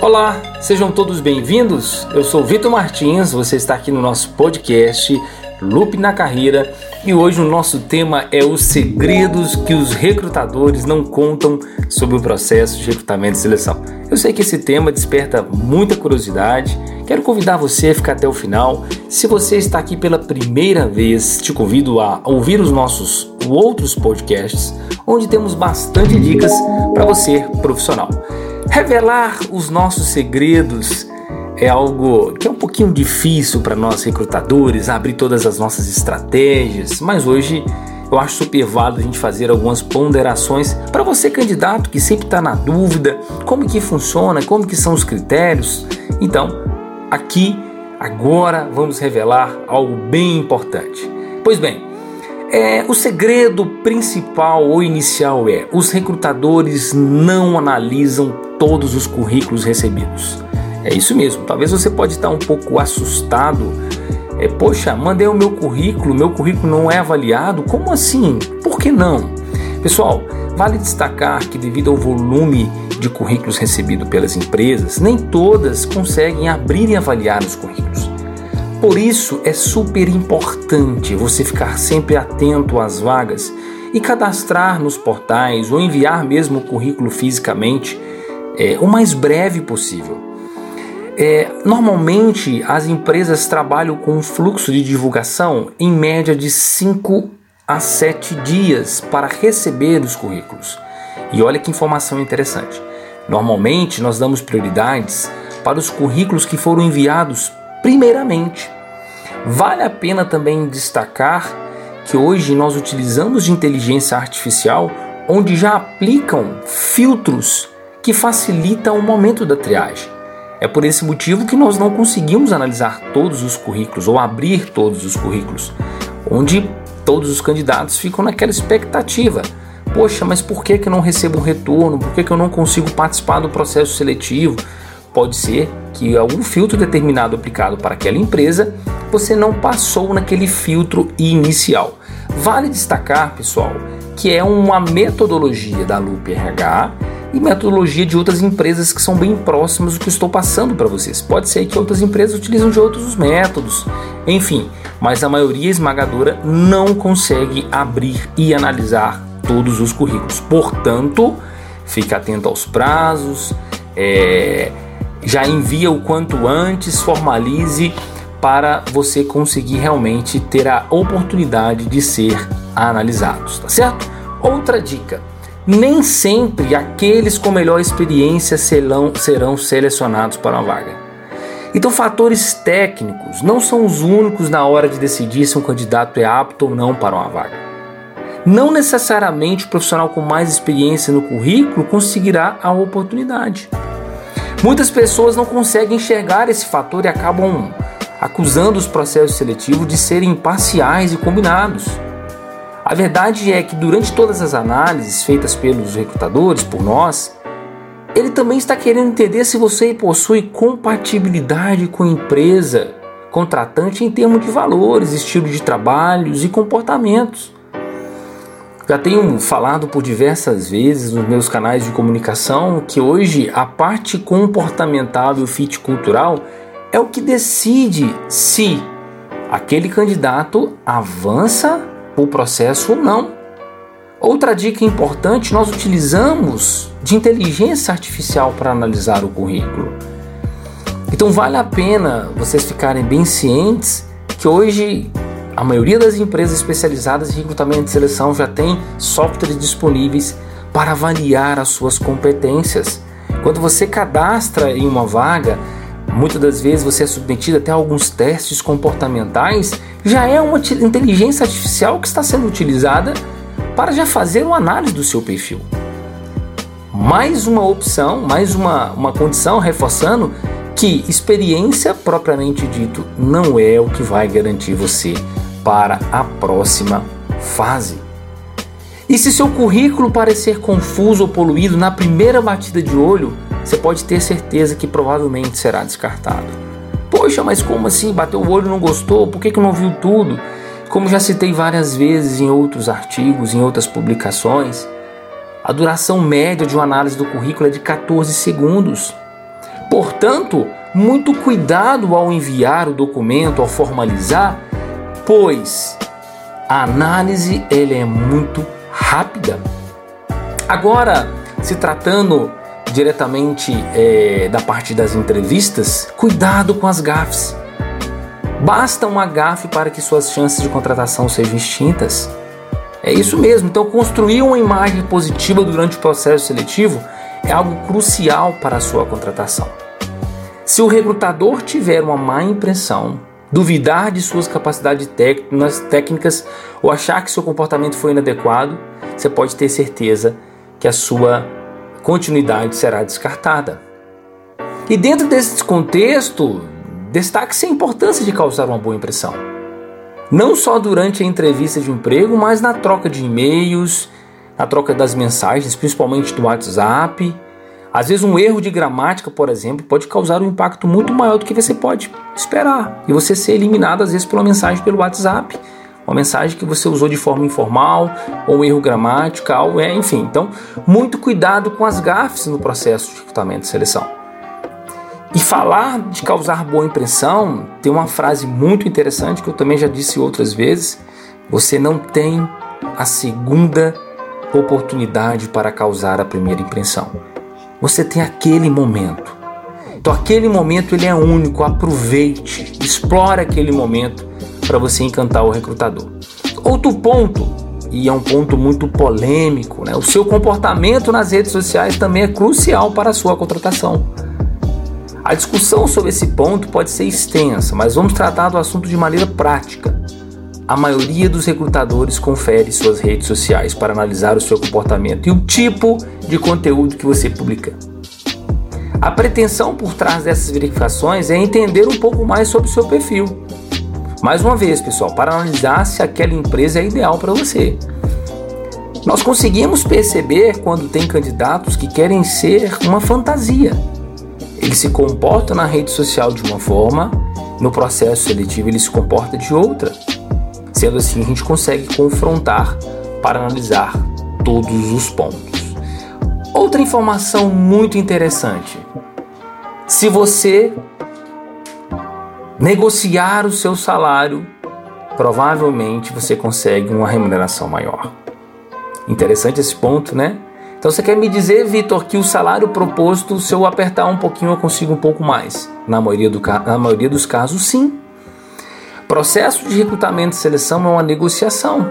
Olá, sejam todos bem-vindos. Eu sou Vitor Martins, você está aqui no nosso podcast Loop na Carreira e hoje o nosso tema é os segredos que os recrutadores não contam sobre o processo de recrutamento e seleção. Eu sei que esse tema desperta muita curiosidade, quero convidar você a ficar até o final. Se você está aqui pela primeira vez, te convido a ouvir os nossos outros podcasts, onde temos bastante dicas para você profissional. Revelar os nossos segredos é algo que é um pouquinho difícil para nós recrutadores, abrir todas as nossas estratégias, mas hoje eu acho super válido a gente fazer algumas ponderações para você candidato que sempre está na dúvida, como que funciona, como que são os critérios. Então, aqui agora vamos revelar algo bem importante. Pois bem, é, o segredo principal ou inicial é: os recrutadores não analisam todos os currículos recebidos. É isso mesmo. Talvez você pode estar um pouco assustado. É, poxa, mandei o meu currículo, meu currículo não é avaliado. Como assim? Por que não? Pessoal, vale destacar que devido ao volume de currículos recebido pelas empresas, nem todas conseguem abrir e avaliar os currículos. Por isso é super importante você ficar sempre atento às vagas e cadastrar nos portais ou enviar mesmo o currículo fisicamente é, o mais breve possível. É, normalmente as empresas trabalham com um fluxo de divulgação em média de 5 a 7 dias para receber os currículos. E olha que informação interessante. Normalmente nós damos prioridades para os currículos que foram enviados primeiramente. Vale a pena também destacar que hoje nós utilizamos de inteligência artificial onde já aplicam filtros que facilitam o momento da triagem. É por esse motivo que nós não conseguimos analisar todos os currículos ou abrir todos os currículos, onde todos os candidatos ficam naquela expectativa. Poxa, mas por que, que eu não recebo um retorno? Por que, que eu não consigo participar do processo seletivo? Pode ser que algum filtro determinado aplicado para aquela empresa você não passou naquele filtro inicial. Vale destacar, pessoal, que é uma metodologia da Loop RH e metodologia de outras empresas que são bem próximas do que estou passando para vocês. Pode ser que outras empresas utilizam de outros métodos, enfim, mas a maioria esmagadora não consegue abrir e analisar todos os currículos. Portanto, fique atento aos prazos, é, já envia o quanto antes, formalize para você conseguir realmente ter a oportunidade de ser analisados, tá certo? Outra dica nem sempre aqueles com melhor experiência serão, serão selecionados para uma vaga. Então, fatores técnicos não são os únicos na hora de decidir se um candidato é apto ou não para uma vaga. Não necessariamente o profissional com mais experiência no currículo conseguirá a oportunidade. Muitas pessoas não conseguem enxergar esse fator e acabam acusando os processos seletivos de serem parciais e combinados. A verdade é que durante todas as análises feitas pelos recrutadores, por nós, ele também está querendo entender se você possui compatibilidade com a empresa contratante em termos de valores, estilo de trabalhos e comportamentos. Já tenho falado por diversas vezes nos meus canais de comunicação que hoje a parte comportamental e o fit cultural é o que decide se aquele candidato avança o processo ou não. Outra dica importante: nós utilizamos de inteligência artificial para analisar o currículo. Então vale a pena vocês ficarem bem cientes que hoje a maioria das empresas especializadas em recrutamento e seleção já tem softwares disponíveis para avaliar as suas competências. Quando você cadastra em uma vaga, muitas das vezes você é submetido até a alguns testes comportamentais, já é uma inteligência artificial que está sendo utilizada para já fazer uma análise do seu perfil. Mais uma opção, mais uma, uma condição reforçando que experiência propriamente dito não é o que vai garantir você para a próxima fase. E se seu currículo parecer confuso ou poluído na primeira batida de olho, você pode ter certeza que provavelmente será descartado. Poxa, mas como assim? Bateu o olho e não gostou? Por que, que não viu tudo? Como já citei várias vezes em outros artigos, em outras publicações, a duração média de uma análise do currículo é de 14 segundos. Portanto, muito cuidado ao enviar o documento, ao formalizar, pois a análise ele é muito rápida. Agora, se tratando diretamente é, da parte das entrevistas, cuidado com as gafes. Basta uma gafe para que suas chances de contratação sejam extintas. É isso mesmo. Então, construir uma imagem positiva durante o processo seletivo é algo crucial para a sua contratação. Se o recrutador tiver uma má impressão, duvidar de suas capacidades técnicas ou achar que seu comportamento foi inadequado, você pode ter certeza que a sua continuidade será descartada. E dentro desse contexto, destaque-se a importância de causar uma boa impressão. Não só durante a entrevista de emprego, mas na troca de e-mails, na troca das mensagens, principalmente do WhatsApp. Às vezes, um erro de gramática, por exemplo, pode causar um impacto muito maior do que você pode esperar e você ser eliminado, às vezes, pela mensagem pelo WhatsApp uma mensagem que você usou de forma informal, ou um erro gramatical, é, enfim. Então, muito cuidado com as gafes no processo de recrutamento e seleção. E falar de causar boa impressão, tem uma frase muito interessante que eu também já disse outras vezes: você não tem a segunda oportunidade para causar a primeira impressão. Você tem aquele momento. Então aquele momento ele é único, aproveite, explore aquele momento para você encantar o recrutador. Outro ponto, e é um ponto muito polêmico, né? o seu comportamento nas redes sociais também é crucial para a sua contratação. A discussão sobre esse ponto pode ser extensa, mas vamos tratar do assunto de maneira prática. A maioria dos recrutadores confere suas redes sociais para analisar o seu comportamento e o tipo de conteúdo que você publica. A pretensão por trás dessas verificações é entender um pouco mais sobre o seu perfil mais uma vez, pessoal, para analisar se aquela empresa é ideal para você. Nós conseguimos perceber quando tem candidatos que querem ser uma fantasia. Ele se comporta na rede social de uma forma, no processo seletivo ele se comporta de outra. Sendo assim, a gente consegue confrontar para analisar todos os pontos. Outra informação muito interessante: se você negociar o seu salário, provavelmente você consegue uma remuneração maior. Interessante esse ponto, né? Então você quer me dizer, Vitor, que o salário proposto, se eu apertar um pouquinho, eu consigo um pouco mais? Na maioria, do, na maioria dos casos, sim. Processo de recrutamento e seleção é uma negociação.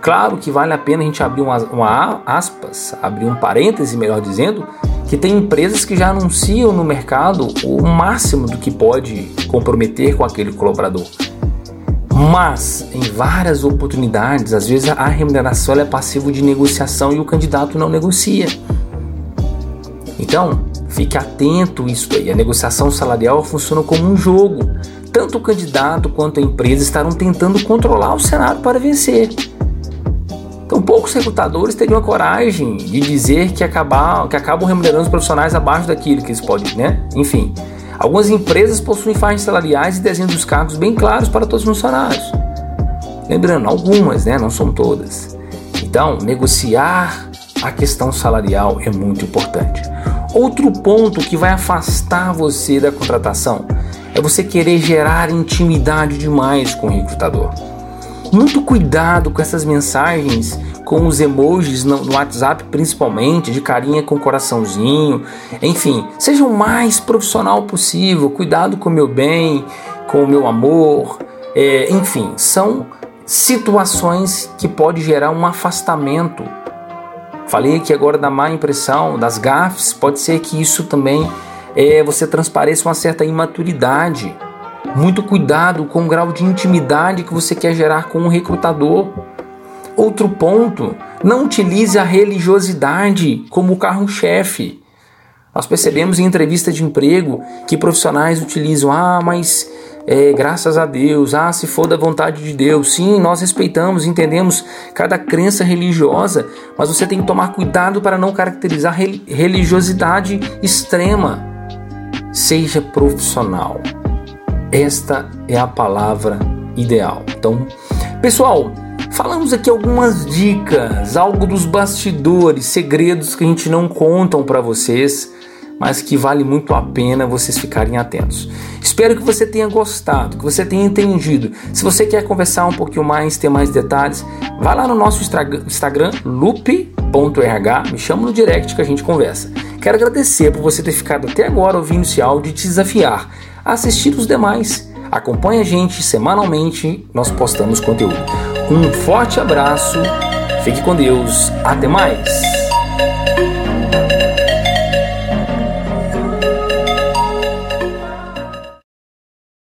Claro que vale a pena a gente abrir uma, uma aspas, abrir um parêntese, melhor dizendo, que tem empresas que já anunciam no mercado o máximo do que pode comprometer com aquele colaborador. Mas, em várias oportunidades, às vezes a remuneração é passivo de negociação e o candidato não negocia. Então, fique atento isso aí. A negociação salarial funciona como um jogo. Tanto o candidato quanto a empresa estarão tentando controlar o cenário para vencer. Então, poucos recrutadores teriam a coragem de dizer que, acabar, que acabam remunerando os profissionais abaixo daquilo que eles podem, né? Enfim, algumas empresas possuem faixas salariais e desenhos dos cargos bem claros para todos os funcionários. Lembrando, algumas, né? Não são todas. Então, negociar a questão salarial é muito importante. Outro ponto que vai afastar você da contratação é você querer gerar intimidade demais com o recrutador. Muito cuidado com essas mensagens, com os emojis no WhatsApp, principalmente, de carinha com coraçãozinho. Enfim, seja o mais profissional possível. Cuidado com o meu bem, com o meu amor. É, enfim, são situações que pode gerar um afastamento. Falei aqui agora da má impressão, das gafes. Pode ser que isso também é, você transpareça uma certa imaturidade muito cuidado com o grau de intimidade que você quer gerar com o recrutador. Outro ponto, não utilize a religiosidade como carro-chefe. Nós percebemos em entrevista de emprego que profissionais utilizam, ah, mas é, graças a Deus, ah, se for da vontade de Deus. Sim, nós respeitamos, entendemos cada crença religiosa, mas você tem que tomar cuidado para não caracterizar religiosidade extrema. Seja profissional. Esta é a palavra ideal. Então, pessoal, falamos aqui algumas dicas, algo dos bastidores, segredos que a gente não contam para vocês mas que vale muito a pena vocês ficarem atentos. Espero que você tenha gostado, que você tenha entendido. Se você quer conversar um pouquinho mais, ter mais detalhes, vá lá no nosso Instagram, loop.rh, me chama no direct que a gente conversa. Quero agradecer por você ter ficado até agora ouvindo esse áudio e te desafiar a assistir os demais. Acompanhe a gente semanalmente, nós postamos conteúdo. Um forte abraço, fique com Deus, até mais!